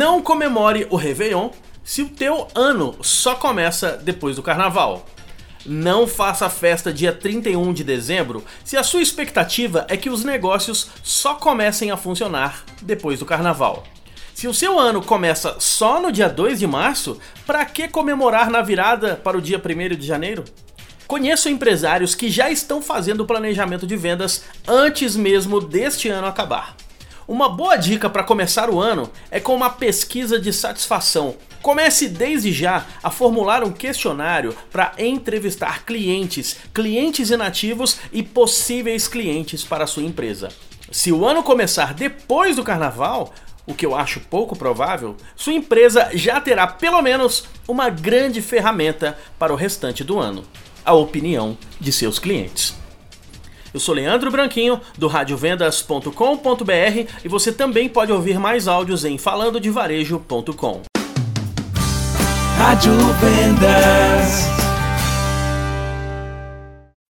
Não comemore o Réveillon se o teu ano só começa depois do carnaval. Não faça festa dia 31 de dezembro se a sua expectativa é que os negócios só comecem a funcionar depois do carnaval. Se o seu ano começa só no dia 2 de março, para que comemorar na virada para o dia 1 de janeiro? Conheço empresários que já estão fazendo o planejamento de vendas antes mesmo deste ano acabar. Uma boa dica para começar o ano é com uma pesquisa de satisfação. Comece desde já a formular um questionário para entrevistar clientes, clientes inativos e possíveis clientes para a sua empresa. Se o ano começar depois do carnaval, o que eu acho pouco provável, sua empresa já terá pelo menos uma grande ferramenta para o restante do ano: a opinião de seus clientes. Eu sou Leandro Branquinho, do radiovendas.com.br e você também pode ouvir mais áudios em falandodevarejo.com. Rádio Vendas.